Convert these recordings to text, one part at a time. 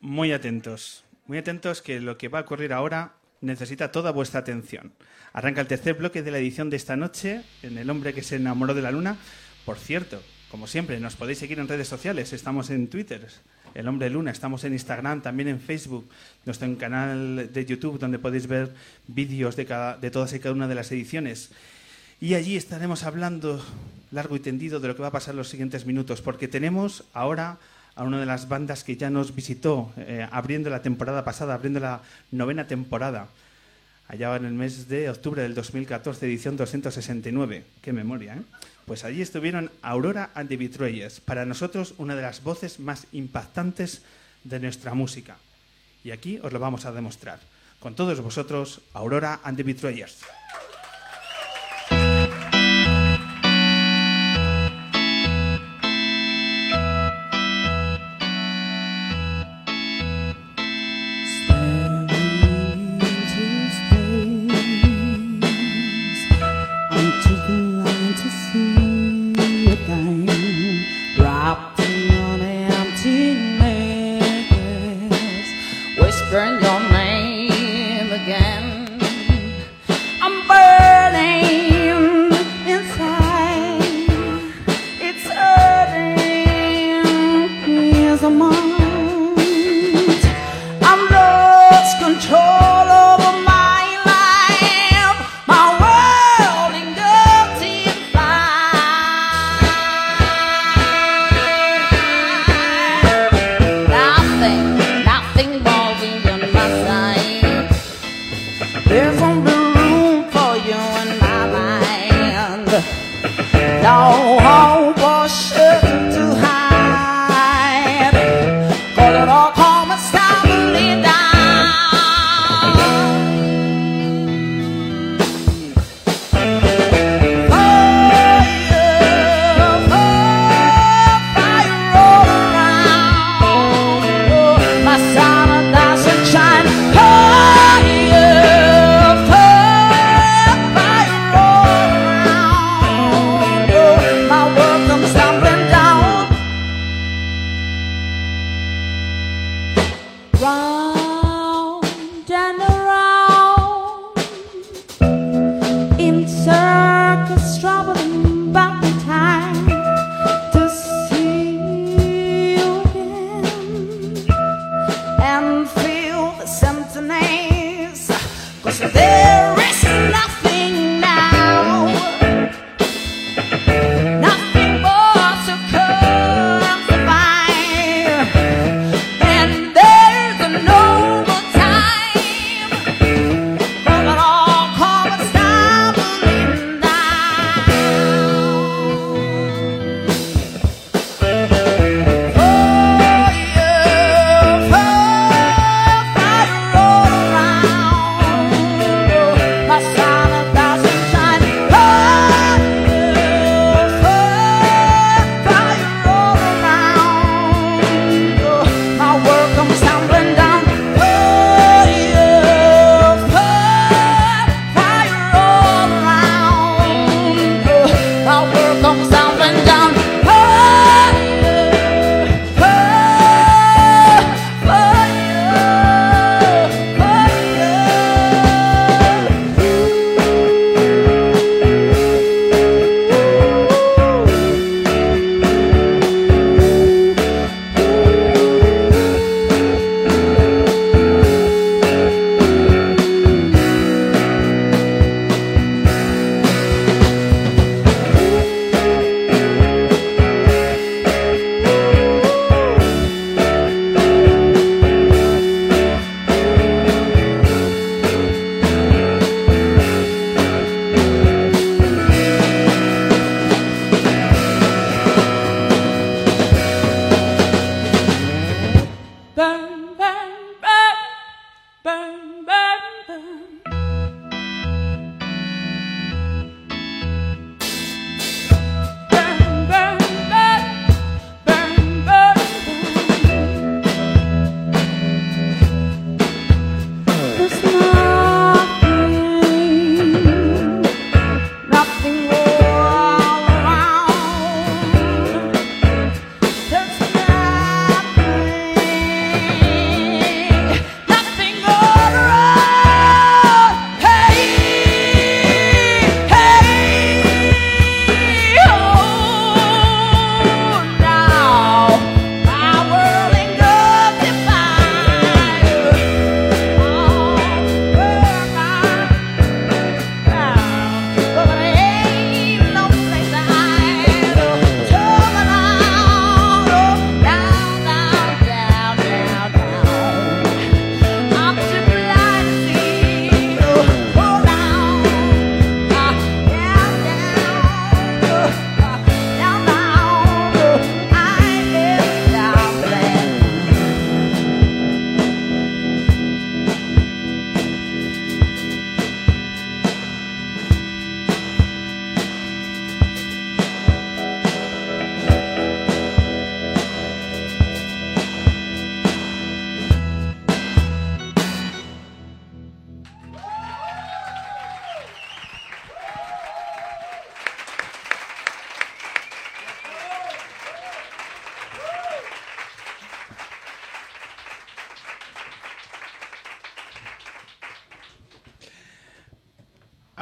muy atentos, muy atentos que lo que va a ocurrir ahora necesita toda vuestra atención. Arranca el tercer bloque de la edición de esta noche en El hombre que se enamoró de la luna. Por cierto, como siempre, nos podéis seguir en redes sociales. Estamos en Twitter, El Hombre Luna. Estamos en Instagram, también en Facebook, nuestro canal de YouTube, donde podéis ver vídeos de, cada, de todas y cada una de las ediciones. Y allí estaremos hablando largo y tendido de lo que va a pasar en los siguientes minutos, porque tenemos ahora a una de las bandas que ya nos visitó eh, abriendo la temporada pasada, abriendo la novena temporada, allá en el mes de octubre del 2014, edición 269. Qué memoria, ¿eh? Pues allí estuvieron Aurora and the Betrayers, para nosotros una de las voces más impactantes de nuestra música. Y aquí os lo vamos a demostrar. Con todos vosotros, Aurora and the Betrayers.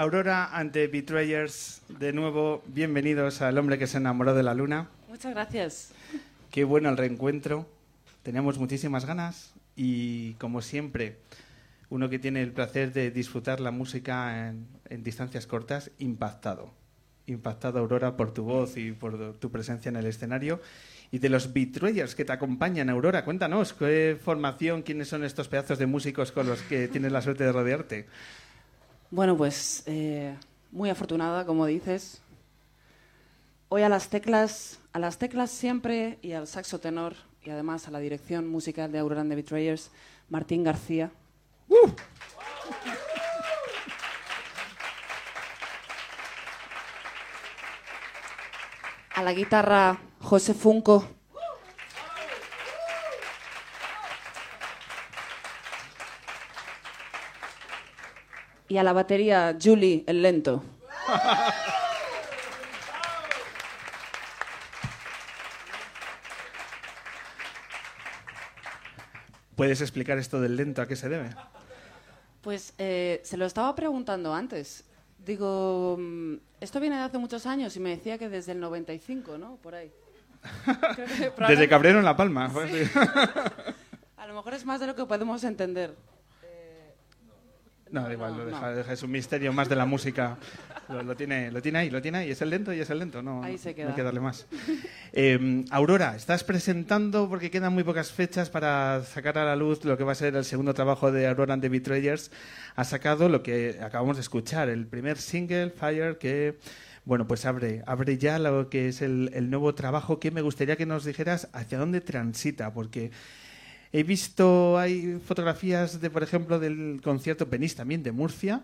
Aurora ante Betrayers, de nuevo, bienvenidos al hombre que se enamoró de la luna. Muchas gracias. Qué bueno el reencuentro. Teníamos muchísimas ganas y, como siempre, uno que tiene el placer de disfrutar la música en, en distancias cortas, impactado. Impactado, Aurora, por tu voz y por tu presencia en el escenario. Y de los Betrayers que te acompañan, Aurora, cuéntanos, ¿qué formación, quiénes son estos pedazos de músicos con los que tienes la suerte de rodearte? Bueno, pues eh, muy afortunada, como dices. Hoy a las teclas, a las teclas siempre y al saxo tenor y además a la dirección musical de Aurora and the Betrayers, Martín García. A la guitarra, José Funco. Y a la batería Julie, el lento. ¿Puedes explicar esto del lento a qué se debe? Pues eh, se lo estaba preguntando antes. Digo, mm, esto viene de hace muchos años y me decía que desde el 95, ¿no? Por ahí. desde Cabrero en La Palma. a lo mejor es más de lo que podemos entender. No, da igual, lo deja, es un misterio más de la música. Lo, tiene, lo tiene ahí, lo tiene ahí. Es el lento y es el lento, no, ahí se queda. hay que darle más. Em, Aurora, estás presentando, porque quedan muy pocas fechas para sacar a la luz lo que va a ser el segundo trabajo de Aurora and the Betrayers. Ha sacado lo que acabamos de escuchar, el primer single, Fire, que bueno, pues abre, abre ya lo que es el, el, nuevo trabajo que me gustaría que nos dijeras hacia dónde transita, porque He visto, hay fotografías de, por ejemplo, del concierto Penis también de Murcia.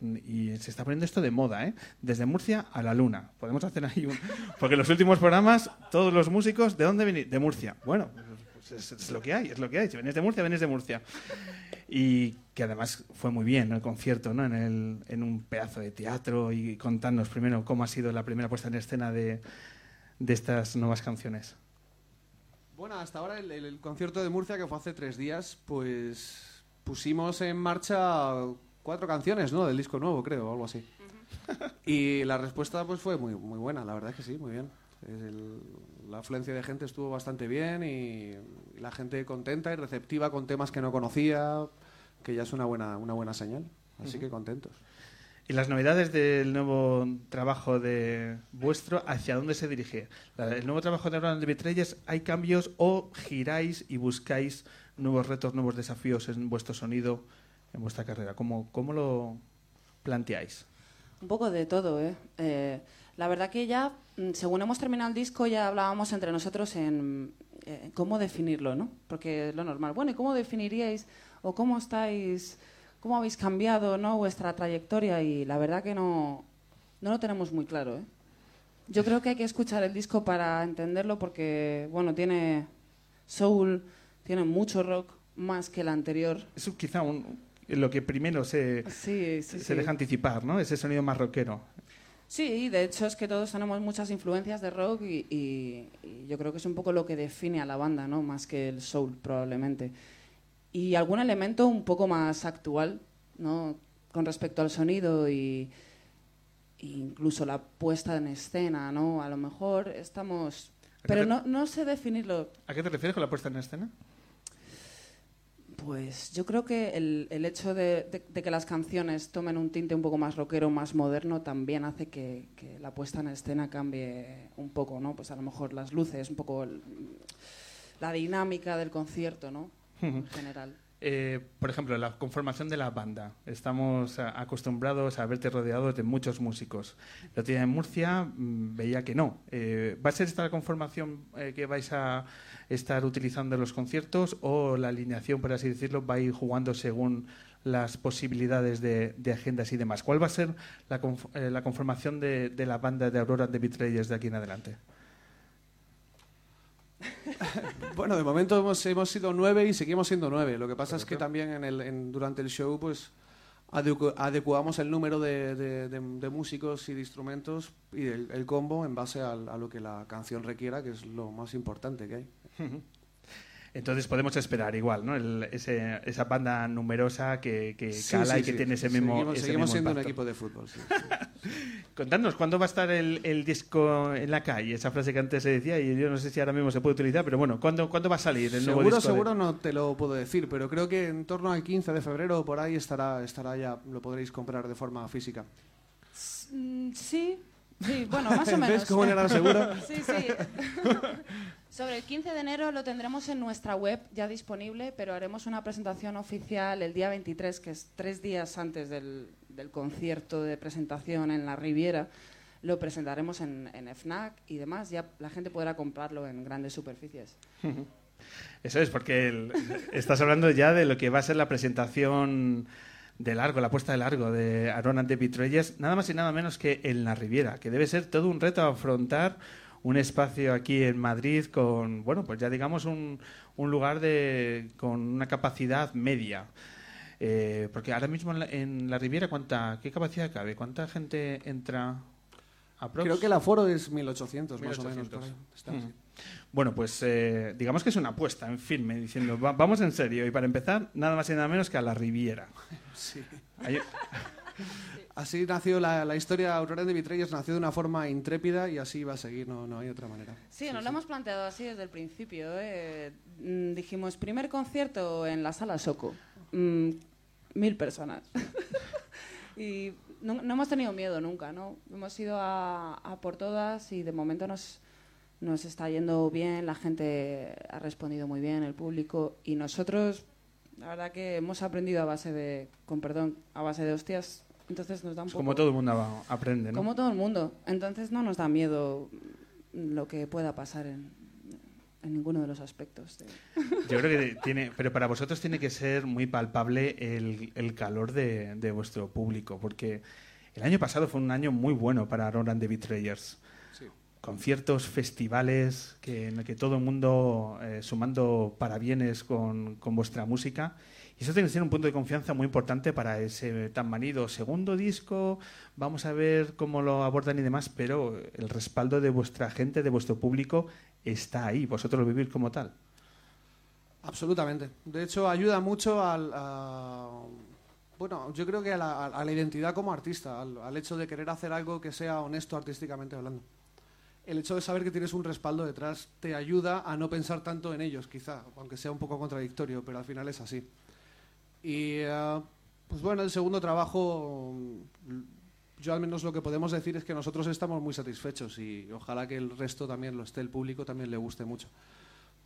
y se está poniendo esto de moda, ¿eh? Desde Murcia a la Luna. Podemos hacer ahí un... Porque en los últimos programas, todos los músicos, ¿de dónde venís? De Murcia. Bueno, pues es, lo que hay, es lo que hay. Si venís de Murcia, venís de Murcia. Y que además fue muy bien el concierto, ¿no? En, el, en un pedazo de teatro y contarnos primero cómo ha sido la primera puesta en escena de, de estas nuevas canciones. Bueno, hasta ahora el, concierto de Murcia, que fue hace tres días, pues pusimos en marcha cuatro canciones, ¿no? Del disco nuevo, creo, o algo así. y la respuesta pues fue muy, muy buena, la verdad es que sí, muy bien. la afluencia de gente estuvo bastante bien y, la gente contenta y receptiva con temas que no conocía, que ya es una buena, una buena señal. Así que contentos. ¿Y las novedades del nuevo trabajo de vuestro, hacia dónde se dirige? El nuevo trabajo de Abraham de Vitreyes, ¿hay cambios o giráis y buscáis nuevos retos, nuevos desafíos en vuestro sonido, en vuestra carrera? ¿Cómo, cómo lo planteáis? Un poco de todo, ¿eh? ¿eh? La verdad que ya, mm, según hemos terminado el disco, ya hablábamos entre nosotros en eh, cómo definirlo, ¿no? Porque es lo normal. Bueno, ¿y cómo definiríais o cómo estáis cómo habéis cambiado ¿no? vuestra trayectoria y la verdad que no, no lo tenemos muy claro. ¿eh? Yo creo que hay que escuchar el disco para entenderlo porque, bueno, tiene soul, tiene mucho rock, más que el anterior. Eso quizá lo que primero se, se deja anticipar, ¿no? Ese sonido más rockero. Sí, de hecho es que todos tenemos muchas influencias de rock y, y, yo creo que es un poco lo que define a la banda, ¿no? Más que el soul, probablemente y algún elemento un poco más actual, ¿no? Con respecto al sonido y, incluso la puesta en escena, ¿no? A lo mejor estamos... Pero no, no sé definirlo. ¿A qué te refieres con la puesta en escena? Pues yo creo que el, el hecho de, que las canciones tomen un tinte un poco más rockero, más moderno, también hace que, que, la puesta en escena cambie un poco, ¿no? Pues a lo mejor las luces, un poco la dinámica del concierto, ¿no? General. Eh, por ejemplo, la conformación de la banda. Estamos acostumbrados a verte rodeado de muchos músicos. Lo tiene en Murcia, mm, veía que no. Eh, ¿Va a ser esta la conformación eh, que vais a estar utilizando en los conciertos o la alineación, por así decirlo, va a ir jugando según las posibilidades de, agendas y demás? ¿Cuál va a ser la, conformación de, la banda de Aurora de Betrayers de aquí en adelante? bueno, de momento hemos, hemos sido nueve y seguimos siendo nueve. Lo que pasa es que también en el, durante el show pues adecuamos el número de, músicos y de instrumentos y el, combo en base a, lo que la canción requiera, que es lo más importante que hay. Entonces podemos esperar igual, ¿no? El- ese- esa banda numerosa que, que cala y que tiene ese mismo. Seguimos, ese seguimos mismo siendo un equipo de fútbol. sí. Contadnos, ¿cuándo va a estar el, el disco en la calle? Esa frase que antes se decía y yo no sé si ahora mismo se puede utilizar, pero bueno, ¿cuándo, ¿cuándo va a salir el nuevo seguro, disco? de- seguro no te lo puedo decir, pero creo que en torno al 15 de febrero o por ahí estará, estará ya, lo podréis comprar de forma física. Mm, Sí, sí, bueno, más o menos. ¿Ves cómo era seguro? Sí, sí. Sobre el 15 de enero lo tendremos en nuestra web ya disponible, pero haremos una presentación oficial el día 23, que es tres días antes del, del concierto de presentación en la Riviera. Lo presentaremos en, en FNAC y demás. Ya la gente podrá comprarlo en grandes superficies. Eso es, porque el- estás hablando ya de lo que va a ser la presentación de largo, la puesta de largo de Aaron and the Betrayers, nada más y nada menos que en la Riviera, que debe ser todo un reto afrontar un espacio aquí en Madrid con, bueno, pues ya digamos un, un lugar de, con una capacidad media. Eh, porque ahora mismo en la, en la Riviera, ¿cuánta, ¿qué capacidad cabe? ¿Cuánta gente entra? aprox? Creo que el aforo es 1800, más o menos. 1800. por ahí. Está Mm. así. Bueno, pues eh, digamos que es una apuesta en firme, diciendo, "Va- vamos en serio. Y para empezar, nada más y nada menos que a la Riviera. Sí. Así nació la, la historia Aurora de Vitreyes, nació de una forma intrépida y así va a seguir, no, no hay otra manera. Sí, nos lo hemos planteado así desde el principio. ¿eh? Mm, Dijimos, primer concierto en la sala Soco. Mm, mil personas. y no, no hemos tenido miedo nunca, ¿no? Hemos ido a, a por todas y de momento nos, nos está yendo bien, la gente ha respondido muy bien, el público. Y nosotros, la verdad que hemos aprendido a base de, con perdón, a base de hostias. Entonces nos da un es poco... como todo el mundo aprende, ¿no? Como todo el mundo. Entonces no nos da miedo lo que pueda pasar en, en ninguno de los aspectos. de- Yo creo que tiene, pero para vosotros tiene que ser muy palpable el, el calor de, de vuestro público, porque el año pasado fue un año muy bueno para Aaron and the Betrayers. Conciertos, festivales, que, en el que todo el mundo eh, sumando parabienes con, con vuestra música. Y eso tiene que ser un punto de confianza muy importante para ese tan manido segundo disco. Vamos a ver cómo lo abordan y demás, pero el respaldo de vuestra gente, de vuestro público, está ahí. Vosotros lo vivís como tal. Absolutamente. De hecho, ayuda mucho al... a- bueno, yo creo que a la, identidad como artista, al hecho de querer hacer algo que sea honesto artísticamente hablando. El hecho de saber que tienes un respaldo detrás te ayuda a no pensar tanto en ellos, quizá, aunque sea un poco contradictorio, pero al final es así. Y, eh, pues bueno, el segundo trabajo, mm, yo al menos lo que podemos decir es que nosotros estamos muy satisfechos y ojalá que el resto también lo esté, el público también le guste mucho.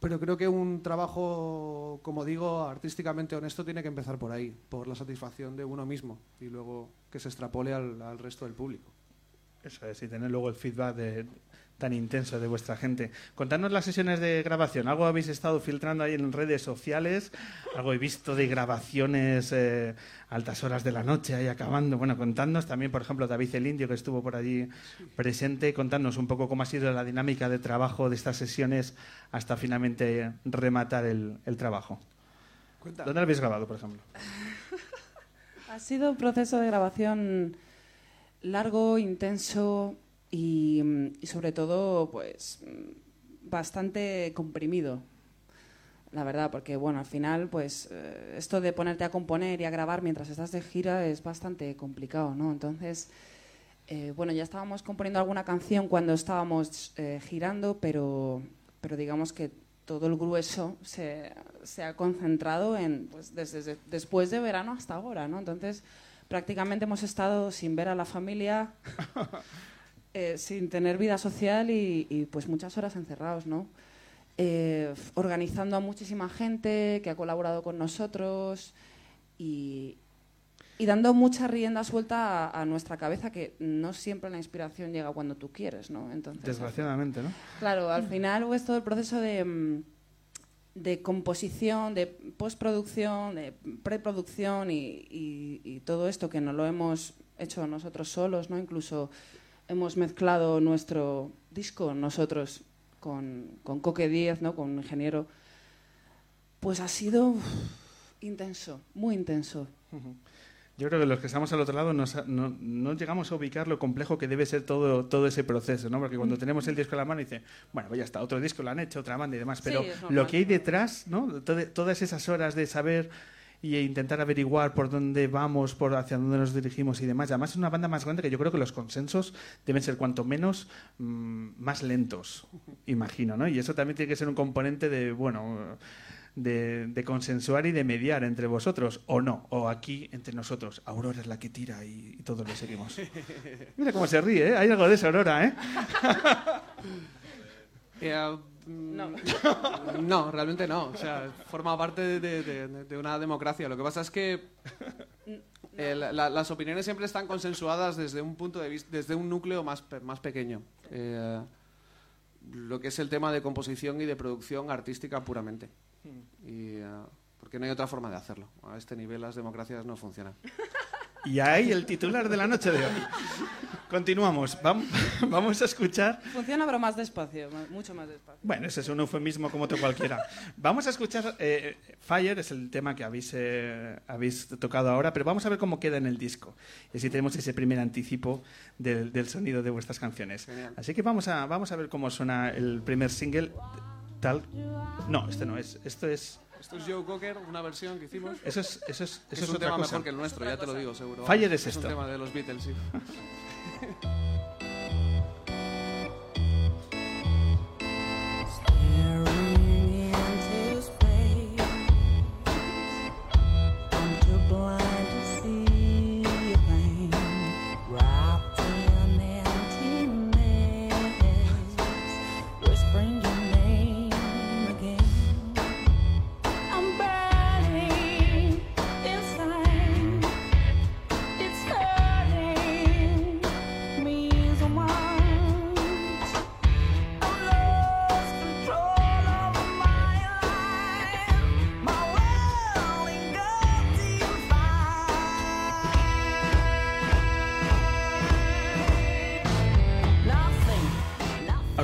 Pero creo que un trabajo, como digo, artísticamente honesto tiene que empezar por ahí, por la satisfacción de uno mismo y luego que se extrapole al, al resto del público. Eso es, y tener luego el feedback de- tan intenso de vuestra gente. Contadnos las sesiones de grabación. ¿Algo habéis estado filtrando ahí en redes sociales? ¿Algo he visto de grabaciones eh, a altas horas de la noche ahí acabando? Bueno, contadnos también, por ejemplo, David el Indio, que estuvo por allí presente. Contadnos un poco cómo ha sido la dinámica de trabajo de estas sesiones hasta finalmente rematar el, el trabajo. ¿Dónde lo habéis grabado, por ejemplo? Ha sido un proceso de grabación largo, intenso y, y sobre todo, pues, bastante comprimido. La verdad, porque bueno, al final, pues, eh, esto de ponerte a componer y a grabar mientras estás de gira es bastante complicado, ¿no? Entonces, eh, bueno, ya estábamos componiendo alguna canción cuando estábamos eh, girando, pero, pero digamos que todo el grueso se, se ha concentrado en, pues, desde, desde- después de verano hasta ahora, ¿no? Entonces, prácticamente hemos estado sin ver a la familia, eh, sin tener vida social y, y, pues muchas horas encerrados, ¿no? Eh, organizando a muchísima gente que ha colaborado con nosotros y, y dando mucha rienda suelta a, a nuestra cabeza que no siempre la inspiración llega cuando tú quieres, ¿no? Entonces, Desgraciadamente, ¿no? Claro, al final es todo el proceso de, de composición, de postproducción, de preproducción y, y- y todo esto que no lo hemos hecho nosotros solos, ¿no? Incluso hemos mezclado nuestro disco nosotros con, con Coque Díez, ¿no? Con un ingeniero. Pues ha sido intenso, muy intenso. Yo creo que los que estamos al otro lado nos- no, no llegamos a ubicar lo complejo que debe ser todo, todo ese proceso, ¿no? Porque cuando tenemos el disco en la mano dice, bueno, pues ya está, otro disco lo han hecho, otra banda y demás, pero lo que hay detrás, ¿no? Todas esas horas de saber y intentar averiguar por dónde vamos, por hacia dónde nos dirigimos y demás. Y Además es una banda más grande que yo creo que los consensos deben ser cuanto menos mm, más lentos, imagino, ¿no? Y eso también tiene que ser un componente de, bueno, de, de consensuar y de mediar entre vosotros, o no, o aquí entre nosotros. Aurora es la que tira y, y todos le seguimos. Mira cómo se ríe, ¿eh? Hay algo de eso, Aurora, ¿eh? Eh, No. no, realmente no. O sea, forma parte de, de- de- de una democracia. Lo que pasa es que eh, la- la- las opiniones siempre están consensuadas desde un punto de vista, desde un núcleo más, pe- más pequeño. Eh, lo que es el tema de composición y de producción artística puramente. Y, eh, porque no hay otra forma de hacerlo. A este nivel las democracias no funcionan. Y ahí el titular de la noche de hoy. Continuamos. Vam- Vamos a escuchar Funciona, pero más despacio, mucho más despacio. Bueno, ese es un eufemismo como otro cualquiera. Vamos a escuchar eh, Fire, es el tema que habéis, eh, habéis tocado ahora, pero vamos a ver cómo queda en el disco. Y así tenemos ese primer anticipo del, del sonido de vuestras canciones. Genial. Así que vamos a, vamos a ver cómo suena el primer single. Tal. No, este no es. Esto es. Esto es Joe Cocker, una versión que hicimos. Eso es, eso es, eso es, es un otra tema cosa. mejor que el nuestro, ya te lo digo, seguro. Fire es Es un esto. tema de los Beatles, sí.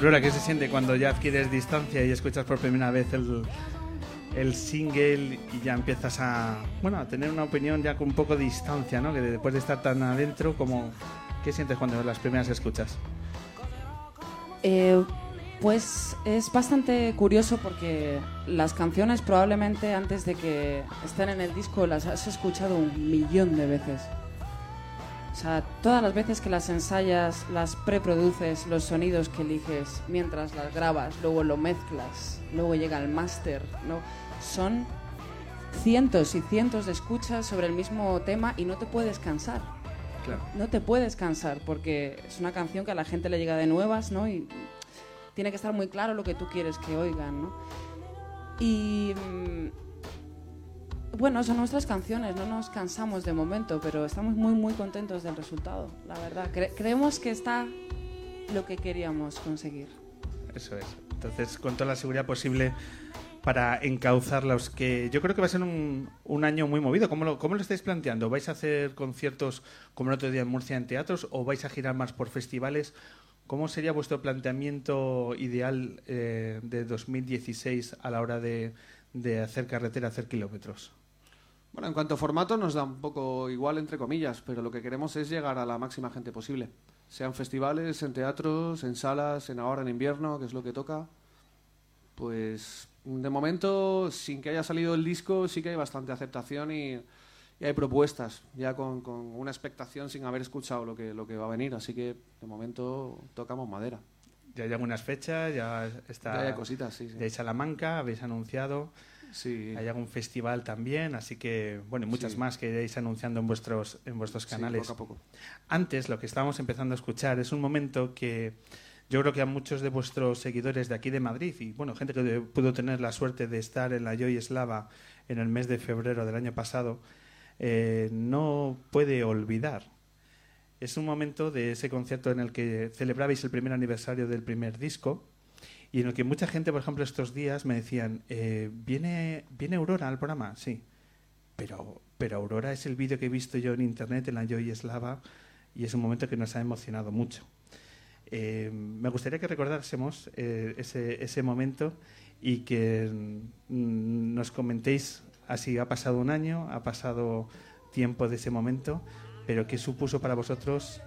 Aurora, ¿qué se siente cuando ya adquieres distancia y escuchas por primera vez el, el single y ya empiezas a, bueno, a tener una opinión ya con un poco de distancia, ¿no? Que después de estar tan adentro, como, ¿qué sientes cuando las primeras escuchas? Eh, pues es bastante curioso porque las canciones probablemente antes de que estén en el disco las has escuchado un millón de veces. O sea, todas las veces que las ensayas, las preproduces, los sonidos que eliges mientras las grabas, luego lo mezclas, luego llega el máster, ¿no? Son cientos y cientos de escuchas sobre el mismo tema y no te puedes cansar Claro. no te puedes cansar porque es una canción que a la gente le llega de nuevas, ¿no? Y tiene que estar muy claro lo que tú quieres que oigan, ¿no? Y mm, bueno, son nuestras canciones, no nos cansamos de momento, pero estamos muy muy contentos del resultado, la verdad. Cre- creemos que está lo que queríamos conseguir. Eso es. Entonces, con toda la seguridad posible para encauzarlos, que yo creo que va a ser un, un año muy movido. ¿Cómo lo, ¿Cómo lo estáis planteando? ¿Vais a hacer conciertos como el otro día en Murcia en teatros o vais a girar más por festivales? ¿Cómo sería vuestro planteamiento ideal eh, de 2016 a la hora de, de hacer carretera, hacer kilómetros? Bueno, en cuanto a formato nos da un poco igual, entre comillas, pero lo que queremos es llegar a la máxima gente posible. Sean festivales, en teatros, en salas, en ahora en invierno, que es lo que toca. Pues de momento, sin que haya salido el disco, sí que hay bastante aceptación y, y hay propuestas, ya con, con una expectación sin haber escuchado lo que, lo que va a venir. Así que de momento tocamos madera. Ya hay algunas fechas, ya está. Ya hay cositas, sí, sí. de Salamanca, habéis anunciado. Sí. Hay algún festival también, así que, bueno, y muchas Sí. más que iréis anunciando en vuestros, en vuestros Sí, canales. poco a poco. Antes, lo que estábamos empezando a escuchar es un momento que yo creo que a muchos de vuestros seguidores de aquí de Madrid y, bueno, gente que pudo tener la suerte de estar en la Joy Slava en el mes de febrero del año pasado, eh, no puede olvidar. Es un momento de ese concierto en el que celebrabais el primer aniversario del primer disco y en el que mucha gente, por ejemplo, estos días me decían, eh, ¿viene, ¿viene Aurora al programa? Sí. Pero, pero Aurora es el vídeo que he visto yo en internet, en la Joy Slava, y es un momento que nos ha emocionado mucho. Eh, me gustaría que recordásemos eh, ese, ese momento y que mm, nos comentéis así, ha pasado un año, ha pasado tiempo de ese momento, pero ¿qué supuso para vosotros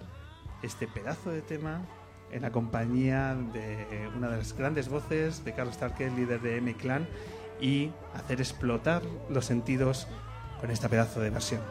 este pedazo de tema en la compañía de una de las grandes voces de Carlos Tarque, líder de M-Clan, y hacer explotar los sentidos con esta pedazo de versión?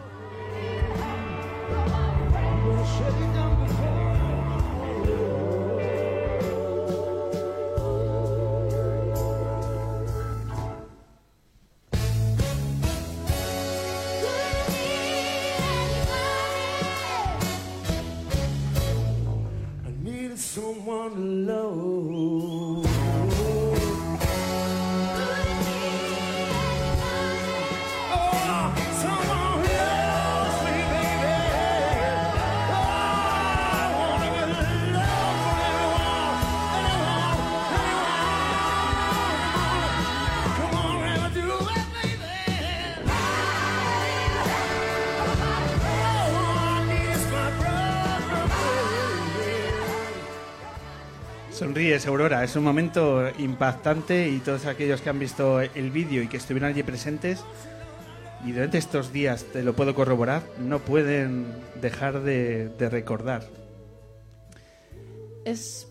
Sonríes, Aurora. Es un momento impactante y todos aquellos que han visto el vídeo y que estuvieron allí presentes y durante estos días, te lo puedo corroborar, no pueden dejar de, de recordar. Es,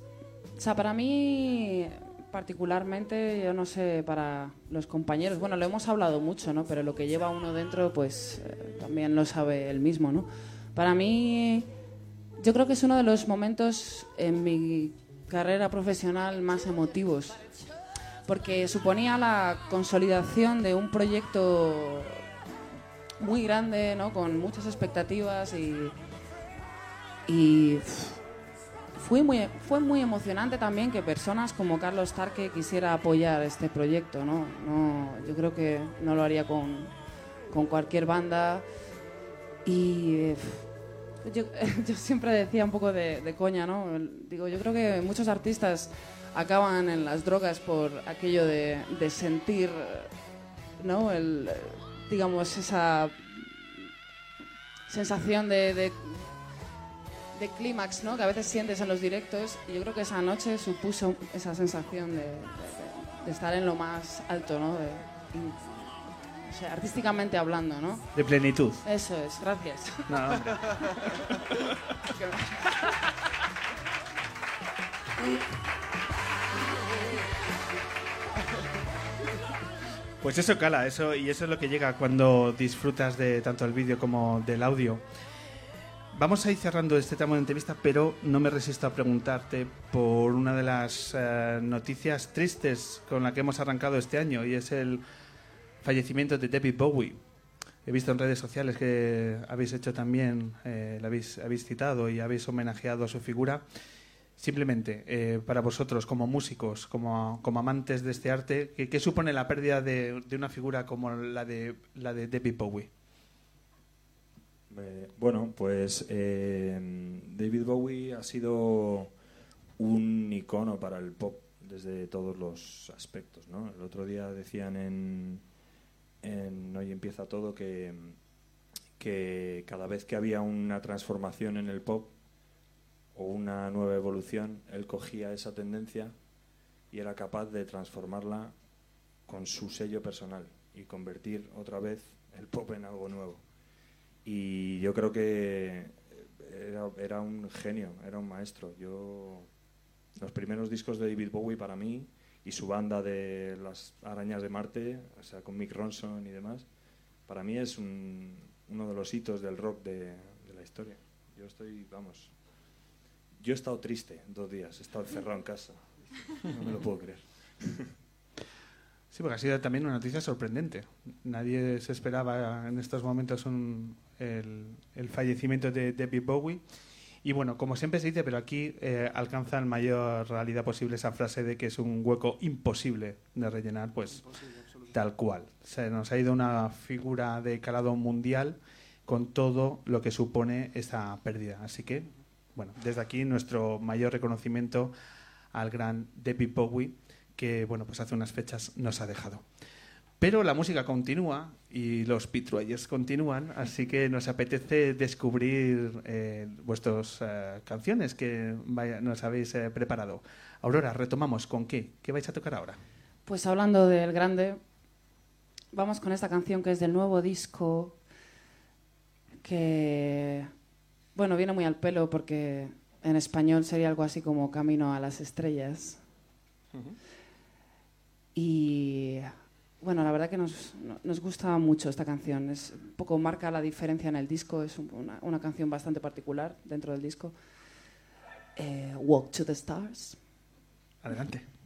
o sea, para mí particularmente, yo no sé, para los compañeros, bueno, lo hemos hablado mucho, ¿no? Pero lo que lleva uno dentro, pues eh, también lo sabe él mismo, ¿no? Para mí, yo creo que es uno de los momentos en mi carrera profesional más emotivos, porque suponía la consolidación de un proyecto muy grande, ¿no? Con muchas expectativas y y fue muy, fue muy emocionante también que personas como Carlos Tarque quisiera apoyar este proyecto, ¿no? no yo creo que no lo haría con, con cualquier banda. Y yo, yo siempre decía un poco de, coña, ¿no? Digo, yo creo que muchos artistas acaban en las drogas por aquello de, de sentir, ¿no? El, digamos, esa sensación de, de, clímax, ¿no? Que a veces sientes en los directos. Y yo creo que esa noche supuso esa sensación de- de estar en lo más alto, ¿no? O sea, artísticamente hablando, ¿no? De plenitud. Eso es, gracias. No. Pues eso cala, eso y eso es lo que llega cuando disfrutas de tanto el vídeo como del audio. Vamos a ir cerrando este tramo de entrevista, pero no me resisto a preguntarte por una de las eh, noticias tristes con la que hemos arrancado este año y es el fallecimiento de David Bowie. He visto en redes sociales que habéis hecho también, eh, habéis, habéis citado y habéis homenajeado a su figura. Simplemente, eh, para vosotros, como músicos, como, como amantes de este arte, ¿qué, supone la pérdida de, de una figura como la de, la de David Bowie? Eh, bueno, pues eh, David Bowie ha sido un icono para el pop desde todos los aspectos, ¿no? El otro día decían en, en Hoy empieza todo que, que cada vez que había una transformación en el pop o una nueva evolución, él cogía esa tendencia y era capaz de transformarla con su sello personal y convertir otra vez el pop en algo nuevo. Y yo creo que era, era un genio, era un maestro. Yo los primeros discos de David Bowie para mí y su banda de las arañas de Marte, o sea, con Mick Ronson y demás, para mí es un- uno de los hitos del rock de, la historia. Yo estoy, vamos, yo he estado triste dos días, he estado encerrado en casa. No me lo puedo creer. Sí, porque ha sido también una noticia sorprendente. Nadie se esperaba en estos momentos el, el fallecimiento de David Bowie. Y bueno, como siempre se dice, pero aquí eh, alcanza en mayor realidad posible esa frase de que es un hueco imposible de rellenar, pues tal cual. Se nos ha ido una figura de calado mundial con todo lo que supone esa pérdida. Así que, bueno, desde aquí nuestro mayor reconocimiento al gran David Bowie, que bueno, pues hace unas fechas nos ha dejado. Pero la música continúa y los Pitruayers continúan, así que nos apetece descubrir eh, vuestras eh, canciones que nos habéis eh, preparado. Aurora, retomamos con qué. ¿Qué vais a tocar ahora? Pues hablando del grande, vamos con esta canción que es del nuevo disco que, bueno, viene muy al pelo porque en español sería algo así como Camino a las Estrellas. Y bueno, la verdad que nos, nos, gusta mucho esta canción. Es un poco marca la diferencia en el disco. Es un, una, una, canción bastante particular dentro del disco. Eh, Walk to the Stars. Adelante.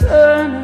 turn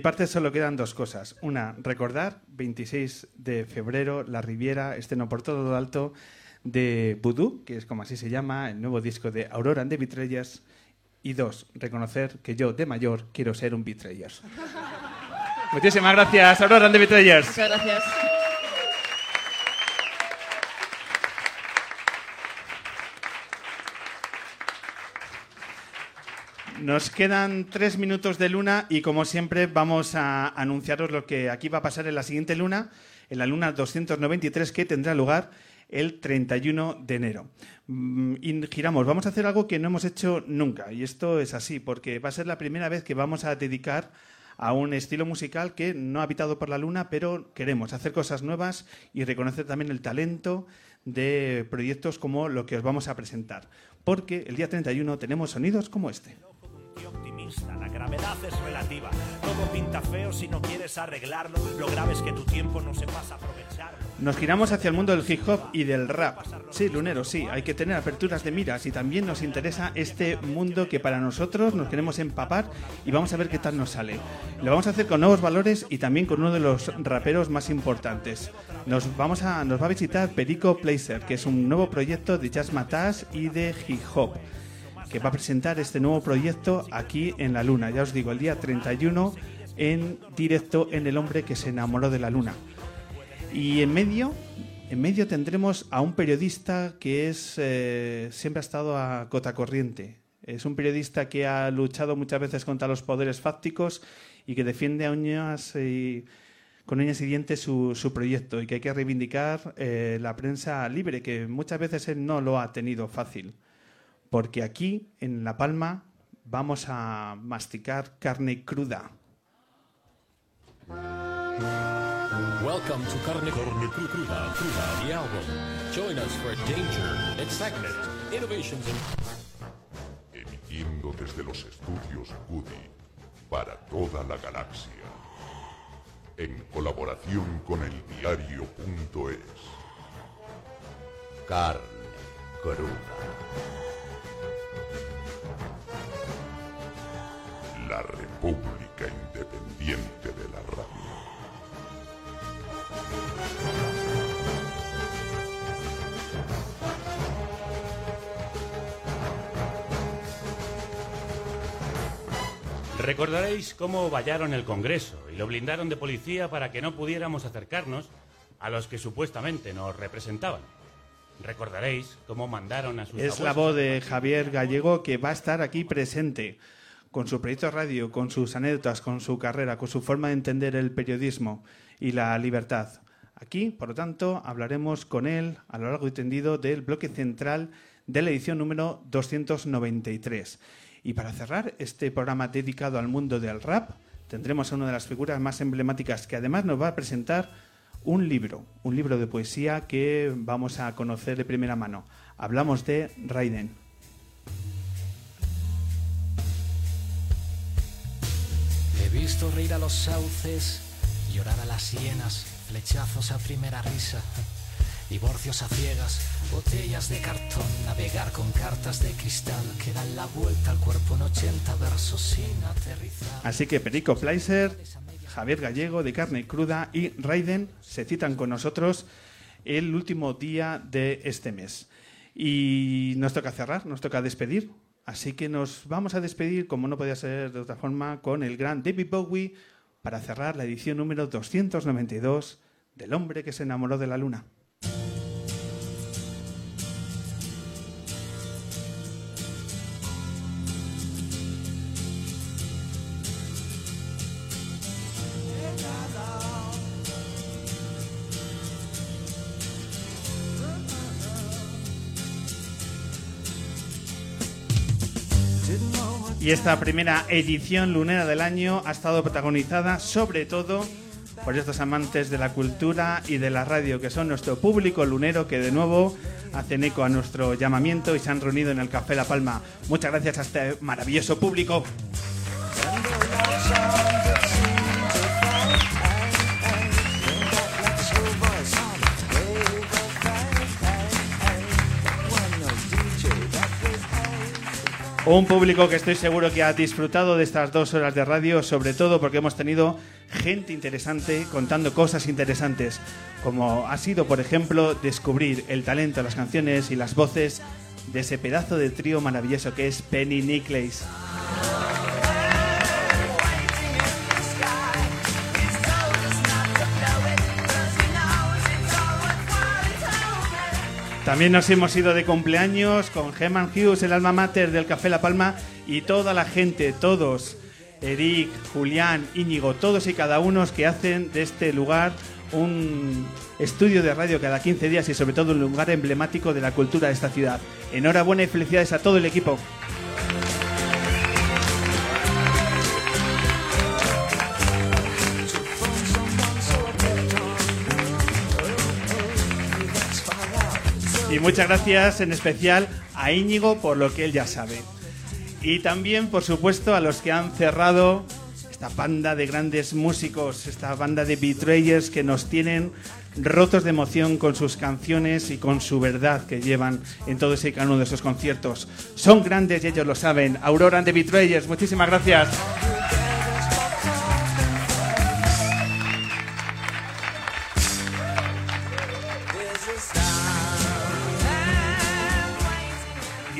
mi parte solo quedan dos cosas. Una, recordar, 26 de febrero, La Riviera, estreno por todo lo alto de Voodoo, que es como así se llama, el nuevo disco de Aurora and the Betrayers. Y dos, reconocer que yo, de mayor, quiero ser un Betrayers. Muchísimas gracias, Aurora and the Betrayers. Muchas gracias. Nos quedan tres minutos de luna y como siempre vamos a anunciaros lo que aquí va a pasar en la siguiente luna, en la luna 293 que tendrá lugar el 31 de enero. Mm, Y giramos, vamos a hacer algo que no hemos hecho nunca y esto es así porque va a ser la primera vez que vamos a dedicar a un estilo musical que no ha habitado por la luna, pero queremos hacer cosas nuevas y reconocer también el talento de proyectos como lo que os vamos a presentar. Porque el día 31 tenemos sonidos como este. Tío optimista, la gravedad es relativa. Todo pinta feo si no quieres arreglarlo. Lo grave es que tu tiempo no sepas aprovecharlo. Nos giramos hacia el mundo del hip hop y del rap. Sí, Lunero, sí, hay que tener aperturas de miras y también nos interesa este mundo que para nosotros nos queremos empapar y vamos a ver qué tal nos sale. Lo vamos a hacer con nuevos valores y también con uno de los raperos más importantes. Nos, vamos a, nos va a visitar Perico Placer, que es un nuevo proyecto de jazz matas y de hip hop que va a presentar este nuevo proyecto aquí en la Luna. Ya os digo, el día 31 en directo en El hombre que se enamoró de la Luna. Y en medio, en medio tendremos a un periodista que es eh, siempre ha estado a cota corriente. Es un periodista que ha luchado muchas veces contra los poderes fácticos y que defiende a uñas y con uñas y dientes su, su proyecto y que hay que reivindicar eh, la prensa libre, que muchas veces él no lo ha tenido fácil. Porque aquí, en La Palma, vamos a masticar carne cruda. Welcome to Carne Carne Cru- Cruda, Cruda, the album. Join us for danger, excitement, innovations, and emitiendo desde los estudios Goody para toda la galaxia, en colaboración con el diario.es. Carne cruda. La República Independiente de la Radio. Recordaréis cómo vallaron el Congreso y lo blindaron de policía para que no pudiéramos acercarnos a los que supuestamente nos representaban. Recordaréis cómo mandaron a sus Es la voz de Javier Gallego que va a estar aquí presente con su proyecto de radio, con sus anécdotas, con su carrera, con su forma de entender el periodismo y la libertad. Aquí, por lo tanto, hablaremos con él a lo largo y tendido del bloque central de la edición número 293. Y para cerrar este programa dedicado al mundo del rap, tendremos a una de las figuras más emblemáticas que además nos va a presentar un libro, un libro de poesía que vamos a conocer de primera mano. Hablamos de Raiden. Visto reír a los sauces, llorar a las hienas, flechazos a primera risa, divorcios a ciegas, botellas de cartón, navegar con cartas de cristal que dan la vuelta al cuerpo en 80 versos sin aterrizar. Así que Perico Pleiser, Javier Gallego de Carne Cruda y Raiden se citan con nosotros el último día de este mes. Y nos toca cerrar, nos toca despedir. Así que nos vamos a despedir, como no podía ser de otra forma, con el gran David Bowie para cerrar la edición número 292 del hombre que se enamoró de la luna. Y esta primera edición lunera del año ha estado protagonizada sobre todo por estos amantes de la cultura y de la radio, que son nuestro público lunero que de nuevo hacen eco a nuestro llamamiento y se han reunido en el Café La Palma. Muchas gracias a este maravilloso público. Un público que estoy seguro que ha disfrutado de estas dos horas de radio, sobre todo porque hemos tenido gente interesante contando cosas interesantes, como ha sido, por ejemplo, descubrir el talento, las canciones y las voces de ese pedazo de trío maravilloso que es Penny Nicholas. También nos hemos ido de cumpleaños con Geman Hughes, el alma mater del Café La Palma, y toda la gente, todos, Eric, Julián, Íñigo, todos y cada uno que hacen de este lugar un estudio de radio cada 15 días y sobre todo un lugar emblemático de la cultura de esta ciudad. Enhorabuena y felicidades a todo el equipo. Y muchas gracias en especial a Íñigo por lo que él ya sabe. Y también, por supuesto, a los que han cerrado esta banda de grandes músicos, esta banda de betrayers que nos tienen rotos de emoción con sus canciones y con su verdad que llevan en todo ese cada uno de esos conciertos. Son grandes y ellos lo saben. Aurora and the Betrayers, muchísimas gracias.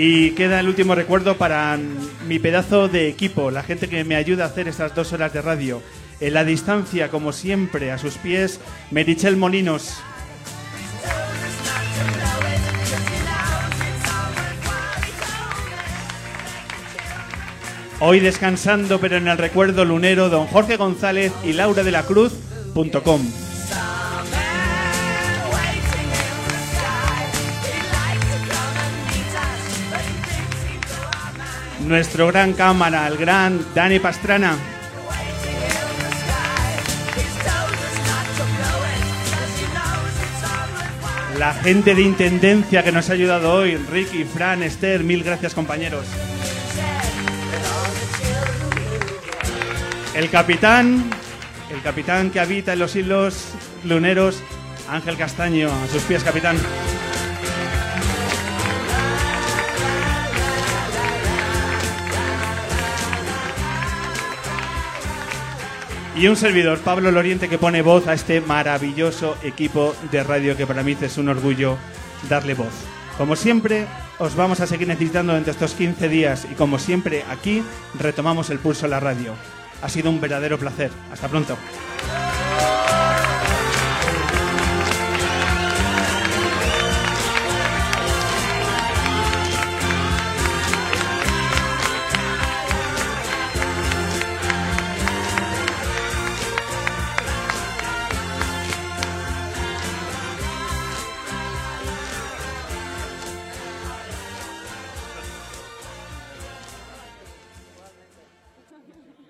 Y queda el último recuerdo para mi pedazo de equipo, la gente que me ayuda a hacer estas dos horas de radio. En la distancia, como siempre, a sus pies, Merichel Molinos. Hoy descansando, pero en el recuerdo lunero, don Jorge González y Laura de la Cruz.com. Nuestro gran cámara, el gran Dani Pastrana. La gente de Intendencia que nos ha ayudado hoy, Ricky, Fran, Esther, mil gracias compañeros. El capitán, el capitán que habita en los hilos luneros, Ángel Castaño, a sus pies, capitán. Y un servidor, Pablo Loriente, que pone voz a este maravilloso equipo de radio que para mí es un orgullo darle voz. Como siempre, os vamos a seguir necesitando durante estos 15 días y como siempre aquí retomamos el pulso a la radio. Ha sido un verdadero placer. Hasta pronto.